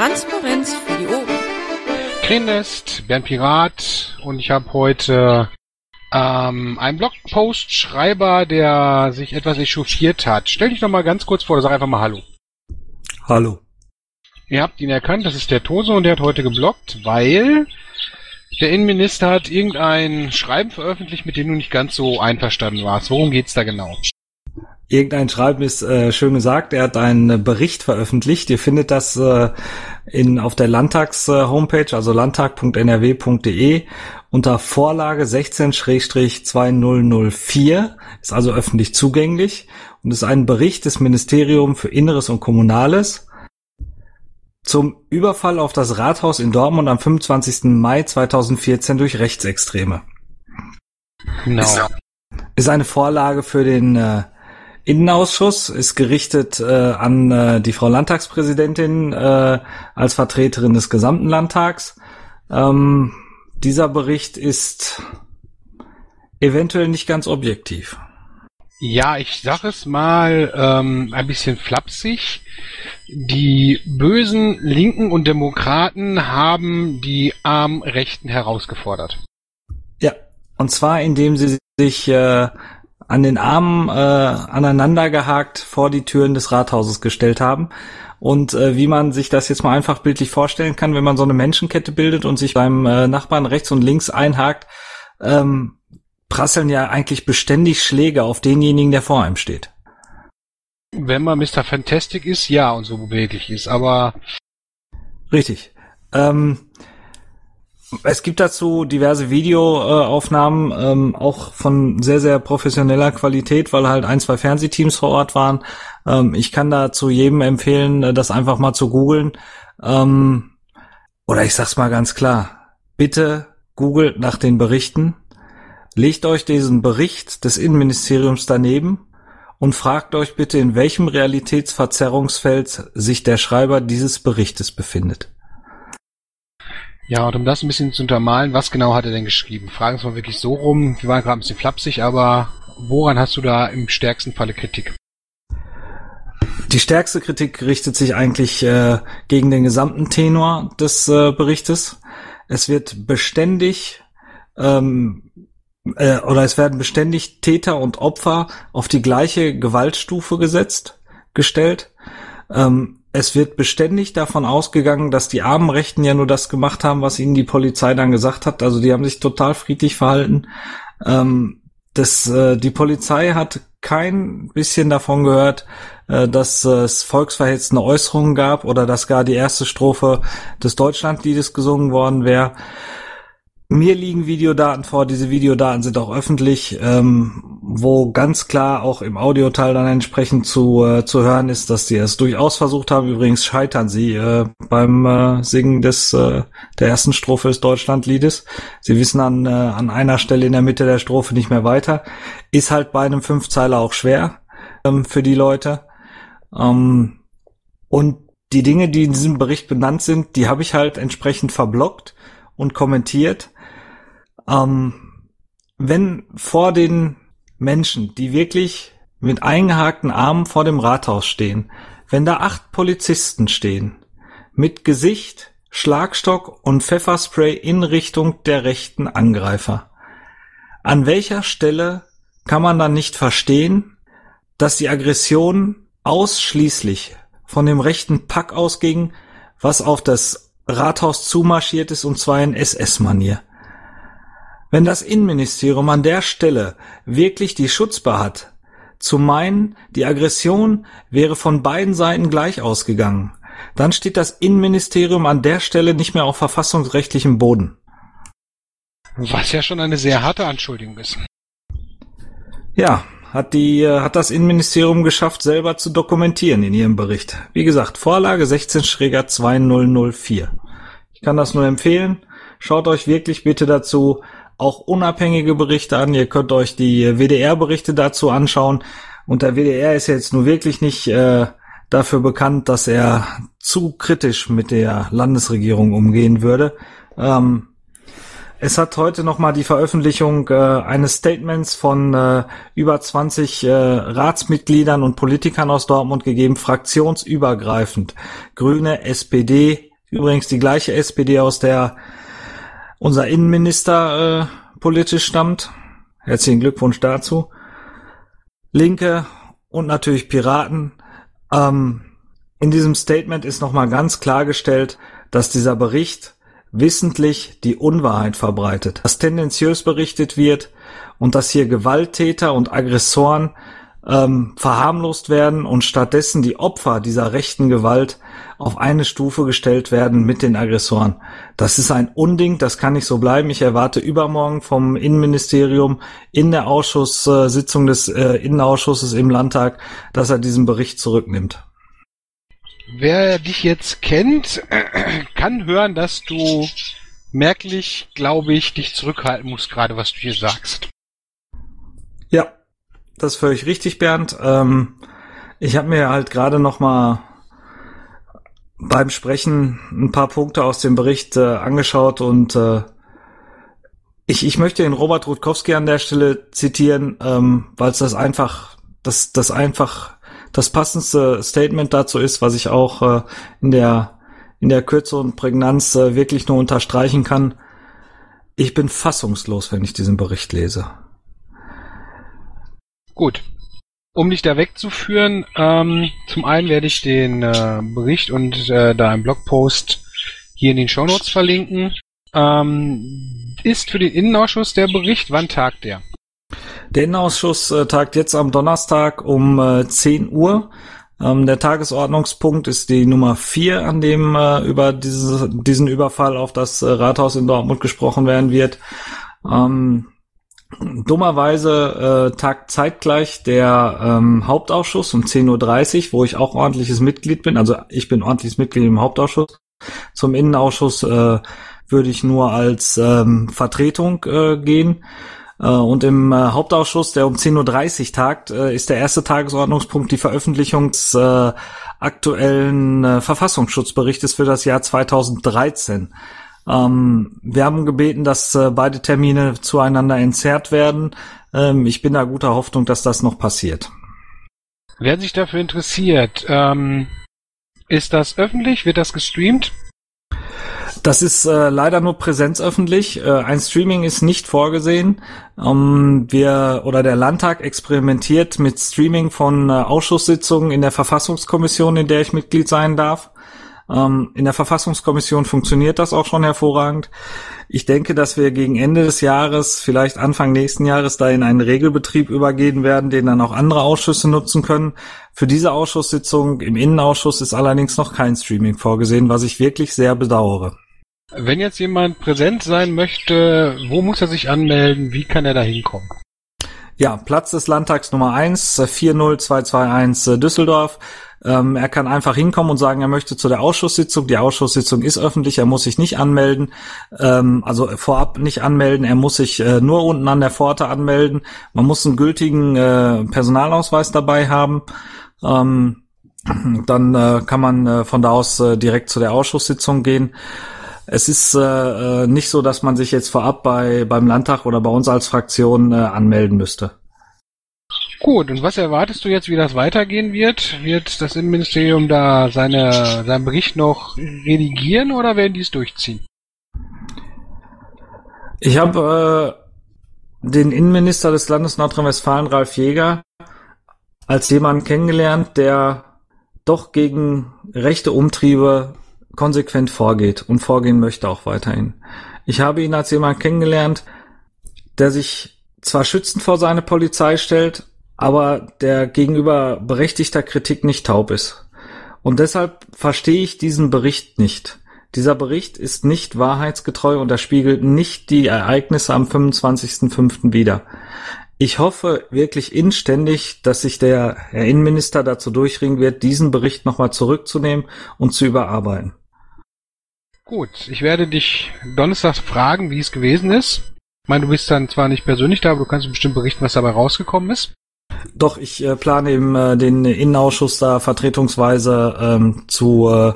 Transparenz für die Ohren. Krenest, Bernd Pirat und ich habe heute ähm, einen Blogpost-Schreiber, der sich etwas echauffiert hat. Stell dich doch mal ganz kurz vor, oder sag einfach mal Hallo. Hallo. Ihr habt ihn erkannt, das ist der Toso und der hat heute geblockt, weil der Innenminister hat irgendein Schreiben veröffentlicht, mit dem du nicht ganz so einverstanden warst. Worum geht's da genau? Irgendein Schreiben ist äh, schön gesagt. Er hat einen Bericht veröffentlicht. Ihr findet das äh, in, auf der Landtags-Homepage, also landtag.nrw.de unter Vorlage 16-2004. Ist also öffentlich zugänglich und ist ein Bericht des Ministeriums für Inneres und Kommunales zum Überfall auf das Rathaus in Dortmund am 25. Mai 2014 durch Rechtsextreme. Genau. Ist, ist eine Vorlage für den äh, Innenausschuss ist gerichtet äh, an äh, die Frau Landtagspräsidentin äh, als Vertreterin des gesamten Landtags. Ähm, dieser Bericht ist eventuell nicht ganz objektiv. Ja, ich sag es mal ähm, ein bisschen flapsig. Die bösen Linken und Demokraten haben die armen Rechten herausgefordert. Ja, und zwar indem sie sich äh, an den Armen äh, aneinandergehakt vor die Türen des Rathauses gestellt haben. Und äh, wie man sich das jetzt mal einfach bildlich vorstellen kann, wenn man so eine Menschenkette bildet und sich beim äh, Nachbarn rechts und links einhakt, ähm, prasseln ja eigentlich beständig Schläge auf denjenigen, der vor einem steht. Wenn man Mr. Fantastic ist, ja, und so beweglich ist, aber. Richtig. Ähm, es gibt dazu diverse Videoaufnahmen, ähm, auch von sehr, sehr professioneller Qualität, weil halt ein, zwei Fernsehteams vor Ort waren. Ähm, ich kann da zu jedem empfehlen, äh, das einfach mal zu googeln. Ähm, oder ich sag's mal ganz klar. Bitte googelt nach den Berichten. Legt euch diesen Bericht des Innenministeriums daneben und fragt euch bitte, in welchem Realitätsverzerrungsfeld sich der Schreiber dieses Berichtes befindet. Ja, und um das ein bisschen zu untermalen, was genau hat er denn geschrieben? Fragen es mal wirklich so rum. Wir waren gerade ein bisschen flapsig, aber woran hast du da im stärksten Falle Kritik? Die stärkste Kritik richtet sich eigentlich äh, gegen den gesamten Tenor des äh, Berichtes. Es wird beständig ähm, äh, oder es werden beständig Täter und Opfer auf die gleiche Gewaltstufe gesetzt, gestellt. Ähm, es wird beständig davon ausgegangen, dass die armen Rechten ja nur das gemacht haben, was ihnen die Polizei dann gesagt hat. Also die haben sich total friedlich verhalten. Ähm, das, äh, die Polizei hat kein bisschen davon gehört, äh, dass es volksverhetzende Äußerungen gab oder dass gar die erste Strophe des Deutschlandliedes gesungen worden wäre. Mir liegen Videodaten vor, diese Videodaten sind auch öffentlich, ähm, wo ganz klar auch im Audioteil dann entsprechend zu, äh, zu hören ist, dass die es durchaus versucht haben. Übrigens scheitern sie äh, beim äh, Singen des äh, der ersten Strophe des Deutschlandliedes. Sie wissen an, äh, an einer Stelle in der Mitte der Strophe nicht mehr weiter. Ist halt bei einem Fünfzeiler auch schwer ähm, für die Leute. Ähm, und die Dinge, die in diesem Bericht benannt sind, die habe ich halt entsprechend verblockt und kommentiert ähm, wenn vor den Menschen, die wirklich mit eingehakten Armen vor dem Rathaus stehen, wenn da acht Polizisten stehen, mit Gesicht, Schlagstock und Pfefferspray in Richtung der rechten Angreifer. An welcher Stelle kann man dann nicht verstehen, dass die Aggression ausschließlich von dem rechten Pack ausging, was auf das Rathaus zumarschiert ist und zwar in SS-Manier. Wenn das Innenministerium an der Stelle wirklich die Schutzbar hat, zu meinen, die Aggression wäre von beiden Seiten gleich ausgegangen, dann steht das Innenministerium an der Stelle nicht mehr auf verfassungsrechtlichem Boden. Was ja schon eine sehr harte Anschuldigung ist. Ja, hat die, hat das Innenministerium geschafft, selber zu dokumentieren in ihrem Bericht. Wie gesagt, Vorlage 16 Schräger 2004. Ich kann das nur empfehlen. Schaut euch wirklich bitte dazu auch unabhängige Berichte an. Ihr könnt euch die WDR-Berichte dazu anschauen. Und der WDR ist jetzt nun wirklich nicht äh, dafür bekannt, dass er zu kritisch mit der Landesregierung umgehen würde. Ähm, es hat heute nochmal die Veröffentlichung äh, eines Statements von äh, über 20 äh, Ratsmitgliedern und Politikern aus Dortmund gegeben, fraktionsübergreifend. Grüne, SPD, Übrigens die gleiche SPD, aus der unser Innenminister äh, politisch stammt. Herzlichen Glückwunsch dazu. Linke und natürlich Piraten. Ähm, in diesem Statement ist nochmal ganz klargestellt, dass dieser Bericht wissentlich die Unwahrheit verbreitet, dass tendenziös berichtet wird und dass hier Gewalttäter und Aggressoren ähm, verharmlost werden und stattdessen die Opfer dieser rechten Gewalt auf eine Stufe gestellt werden mit den Aggressoren. Das ist ein Unding, das kann nicht so bleiben. Ich erwarte übermorgen vom Innenministerium in der Ausschusssitzung des äh, Innenausschusses im Landtag, dass er diesen Bericht zurücknimmt. Wer dich jetzt kennt, kann hören, dass du merklich, glaube ich, dich zurückhalten musst, gerade was du hier sagst. Ja, das ist völlig richtig, Bernd. Ähm, ich habe mir halt gerade noch mal beim Sprechen ein paar Punkte aus dem Bericht äh, angeschaut und äh, ich, ich möchte den Robert Rutkowski an der Stelle zitieren, ähm, weil es das einfach, das, das einfach das passendste Statement dazu ist, was ich auch äh, in der in der Kürze und Prägnanz äh, wirklich nur unterstreichen kann. Ich bin fassungslos, wenn ich diesen Bericht lese. Gut. Um dich da wegzuführen, ähm, zum einen werde ich den äh, Bericht und äh, da Blogpost hier in den Shownotes verlinken. Ähm, ist für den Innenausschuss der Bericht, wann tagt der? Der Innenausschuss äh, tagt jetzt am Donnerstag um äh, 10 Uhr. Ähm, der Tagesordnungspunkt ist die Nummer 4, an dem äh, über diese, diesen Überfall auf das äh, Rathaus in Dortmund gesprochen werden wird. Ähm, Dummerweise äh, tagt zeitgleich der ähm, Hauptausschuss um 10.30 Uhr, wo ich auch ordentliches Mitglied bin. Also ich bin ordentliches Mitglied im Hauptausschuss. Zum Innenausschuss äh, würde ich nur als ähm, Vertretung äh, gehen. Äh, und im äh, Hauptausschuss, der um 10.30 Uhr tagt, äh, ist der erste Tagesordnungspunkt die Veröffentlichung des äh, aktuellen äh, Verfassungsschutzberichtes für das Jahr 2013. Ähm, wir haben gebeten, dass äh, beide Termine zueinander entzerrt werden. Ähm, ich bin da guter Hoffnung, dass das noch passiert. Wer sich dafür interessiert, ähm, ist das öffentlich? Wird das gestreamt? Das ist äh, leider nur präsenzöffentlich. Äh, ein Streaming ist nicht vorgesehen. Ähm, wir oder der Landtag experimentiert mit Streaming von äh, Ausschusssitzungen in der Verfassungskommission, in der ich Mitglied sein darf. Ähm, in der Verfassungskommission funktioniert das auch schon hervorragend. Ich denke, dass wir gegen Ende des Jahres, vielleicht Anfang nächsten Jahres, da in einen Regelbetrieb übergehen werden, den dann auch andere Ausschüsse nutzen können. Für diese Ausschusssitzung im Innenausschuss ist allerdings noch kein Streaming vorgesehen, was ich wirklich sehr bedauere. Wenn jetzt jemand präsent sein möchte, wo muss er sich anmelden? Wie kann er da hinkommen? Ja, Platz des Landtags Nummer 1, 40221 Düsseldorf. Ähm, er kann einfach hinkommen und sagen, er möchte zu der Ausschusssitzung. Die Ausschusssitzung ist öffentlich, er muss sich nicht anmelden, ähm, also vorab nicht anmelden, er muss sich äh, nur unten an der Pforte anmelden. Man muss einen gültigen äh, Personalausweis dabei haben. Ähm, dann äh, kann man äh, von da aus äh, direkt zu der Ausschusssitzung gehen. Es ist äh, nicht so, dass man sich jetzt vorab bei beim Landtag oder bei uns als Fraktion anmelden müsste. Gut, und was erwartest du jetzt, wie das weitergehen wird? Wird das Innenministerium da seine, seinen Bericht noch redigieren oder werden die es durchziehen? Ich habe äh, den Innenminister des Landes Nordrhein-Westfalen, Ralf Jäger, als jemand kennengelernt, der doch gegen rechte Umtriebe konsequent vorgeht und vorgehen möchte auch weiterhin. Ich habe ihn als jemand kennengelernt, der sich zwar schützend vor seine Polizei stellt, aber der gegenüber berechtigter Kritik nicht taub ist. Und deshalb verstehe ich diesen Bericht nicht. Dieser Bericht ist nicht wahrheitsgetreu und er spiegelt nicht die Ereignisse am 25.05. wider. Ich hoffe wirklich inständig, dass sich der Herr Innenminister dazu durchringen wird, diesen Bericht nochmal zurückzunehmen und zu überarbeiten. Gut, ich werde dich Donnerstag fragen, wie es gewesen ist. Ich meine, du bist dann zwar nicht persönlich da, aber du kannst bestimmt berichten, was dabei rausgekommen ist. Doch, ich äh, plane eben äh, den Innenausschuss da vertretungsweise ähm, zu äh,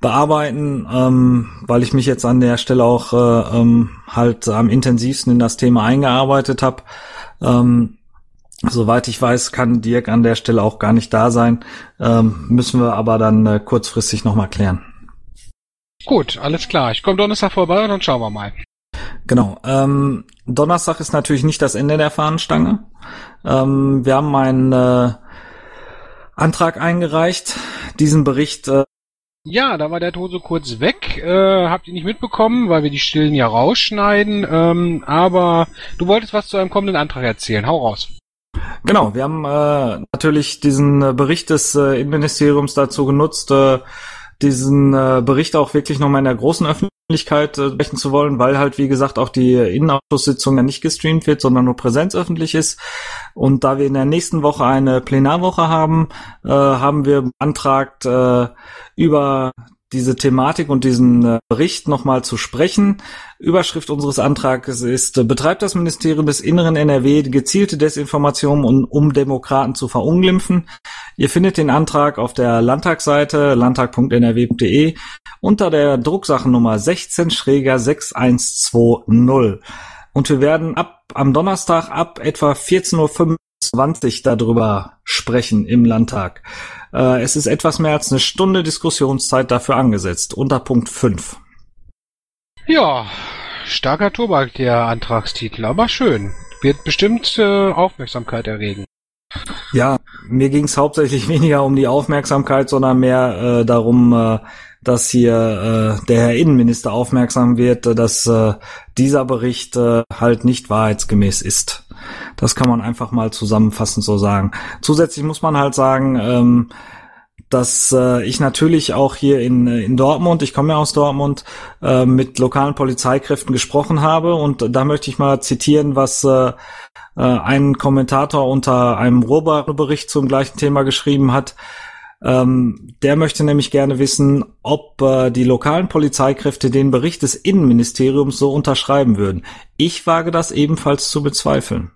bearbeiten, ähm, weil ich mich jetzt an der Stelle auch äh, ähm, halt am intensivsten in das Thema eingearbeitet habe. Ähm, soweit ich weiß, kann Dirk an der Stelle auch gar nicht da sein. Ähm, müssen wir aber dann äh, kurzfristig nochmal klären. Gut, alles klar. Ich komme Donnerstag vorbei und dann schauen wir mal. Genau. Ähm, Donnerstag ist natürlich nicht das Ende der Fahnenstange. Ähm, wir haben einen äh, Antrag eingereicht, diesen Bericht. Äh, ja, da war der Ton so kurz weg. Äh, habt ihr nicht mitbekommen, weil wir die Stillen ja rausschneiden. Ähm, aber du wolltest was zu einem kommenden Antrag erzählen. Hau raus. Genau, wir haben äh, natürlich diesen äh, Bericht des äh, Innenministeriums dazu genutzt, äh, diesen äh, Bericht auch wirklich nochmal in der großen Öffentlichkeit äh, sprechen zu wollen, weil halt, wie gesagt, auch die Innenausschusssitzung ja nicht gestreamt wird, sondern nur präsenzöffentlich ist. Und da wir in der nächsten Woche eine Plenarwoche haben, äh, haben wir beantragt, äh, über diese Thematik und diesen äh, Bericht nochmal zu sprechen. Überschrift unseres Antrags ist, äh, betreibt das Ministerium des Inneren NRW gezielte Desinformation, um, um Demokraten zu verunglimpfen. Ihr findet den Antrag auf der Landtagsseite landtag.nrw.de unter der Drucksachennummer 16 Schräger 6120. Und wir werden ab am Donnerstag ab etwa 14.25 Uhr darüber sprechen im Landtag. Äh, es ist etwas mehr als eine Stunde Diskussionszeit dafür angesetzt, unter Punkt 5. Ja, starker Tobak, der Antragstitel, aber schön. Wird bestimmt äh, Aufmerksamkeit erregen. Ja, mir ging es hauptsächlich weniger um die Aufmerksamkeit, sondern mehr äh, darum, äh, dass hier äh, der Herr Innenminister aufmerksam wird, äh, dass äh, dieser Bericht äh, halt nicht wahrheitsgemäß ist. Das kann man einfach mal zusammenfassend so sagen. Zusätzlich muss man halt sagen, ähm, dass äh, ich natürlich auch hier in, in Dortmund, ich komme ja aus Dortmund, äh, mit lokalen Polizeikräften gesprochen habe und da möchte ich mal zitieren, was äh, äh, ein Kommentator unter einem Ruhrbericht zum gleichen Thema geschrieben hat. Ähm, der möchte nämlich gerne wissen, ob äh, die lokalen Polizeikräfte den Bericht des Innenministeriums so unterschreiben würden. Ich wage das ebenfalls zu bezweifeln.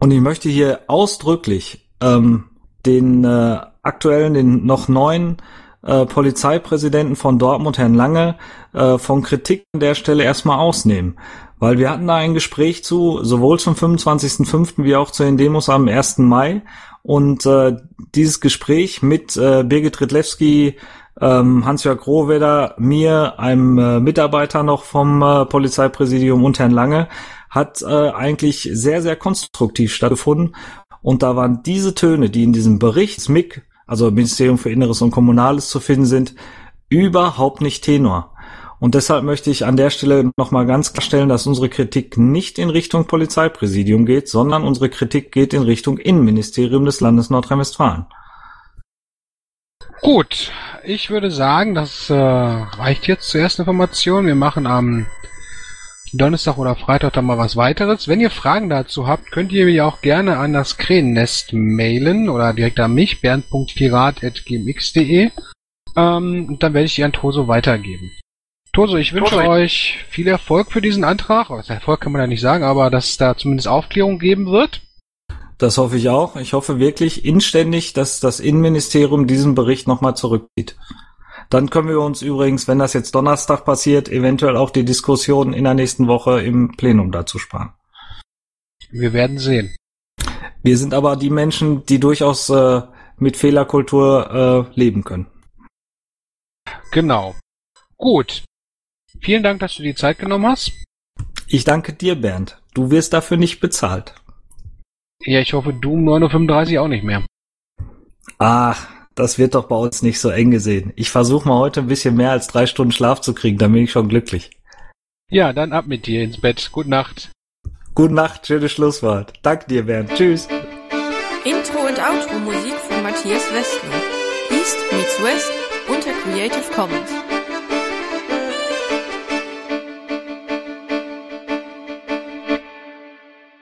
Und ich möchte hier ausdrücklich ähm, den äh, aktuellen, den noch neuen äh, Polizeipräsidenten von Dortmund, Herrn Lange, äh, von Kritik an der Stelle erstmal ausnehmen. Weil wir hatten da ein Gespräch zu, sowohl zum 25.05. wie auch zu den Demos am 1. Mai. Und äh, dieses Gespräch mit äh, Birgit Ritlewski, ähm, Hans-Jörg Rohweder, mir, einem äh, Mitarbeiter noch vom äh, Polizeipräsidium und Herrn Lange, hat äh, eigentlich sehr, sehr konstruktiv stattgefunden. Und da waren diese Töne, die in diesem Bericht MIG, also Ministerium für Inneres und Kommunales zu finden sind, überhaupt nicht Tenor. Und deshalb möchte ich an der Stelle nochmal ganz klarstellen, dass unsere Kritik nicht in Richtung Polizeipräsidium geht, sondern unsere Kritik geht in Richtung Innenministerium des Landes Nordrhein-Westfalen. Gut, ich würde sagen, das äh, reicht jetzt zur ersten Information. Wir machen am Donnerstag oder Freitag dann mal was weiteres. Wenn ihr Fragen dazu habt, könnt ihr mir auch gerne an das Krähennest mailen oder direkt an mich, bernd.pirat.gmx.de. Ähm, dann werde ich die an Toso weitergeben. Toso, ich wünsche Toso. euch viel Erfolg für diesen Antrag. Also Erfolg kann man ja nicht sagen, aber dass es da zumindest Aufklärung geben wird. Das hoffe ich auch. Ich hoffe wirklich inständig, dass das Innenministerium diesen Bericht nochmal zurückzieht. Dann können wir uns übrigens, wenn das jetzt Donnerstag passiert, eventuell auch die Diskussion in der nächsten Woche im Plenum dazu sparen. Wir werden sehen. Wir sind aber die Menschen, die durchaus äh, mit Fehlerkultur äh, leben können. Genau. Gut. Vielen Dank, dass du die Zeit genommen hast. Ich danke dir, Bernd. Du wirst dafür nicht bezahlt. Ja, ich hoffe, du um 9.35 Uhr auch nicht mehr. Ach, das wird doch bei uns nicht so eng gesehen. Ich versuche mal heute ein bisschen mehr als drei Stunden Schlaf zu kriegen, dann bin ich schon glücklich. Ja, dann ab mit dir ins Bett. Gute Nacht. Gute Nacht, schönes Schlusswort. Danke dir, Bernd. Tschüss. Intro und Outro Musik von Matthias Westner. East meets West unter Creative Commons.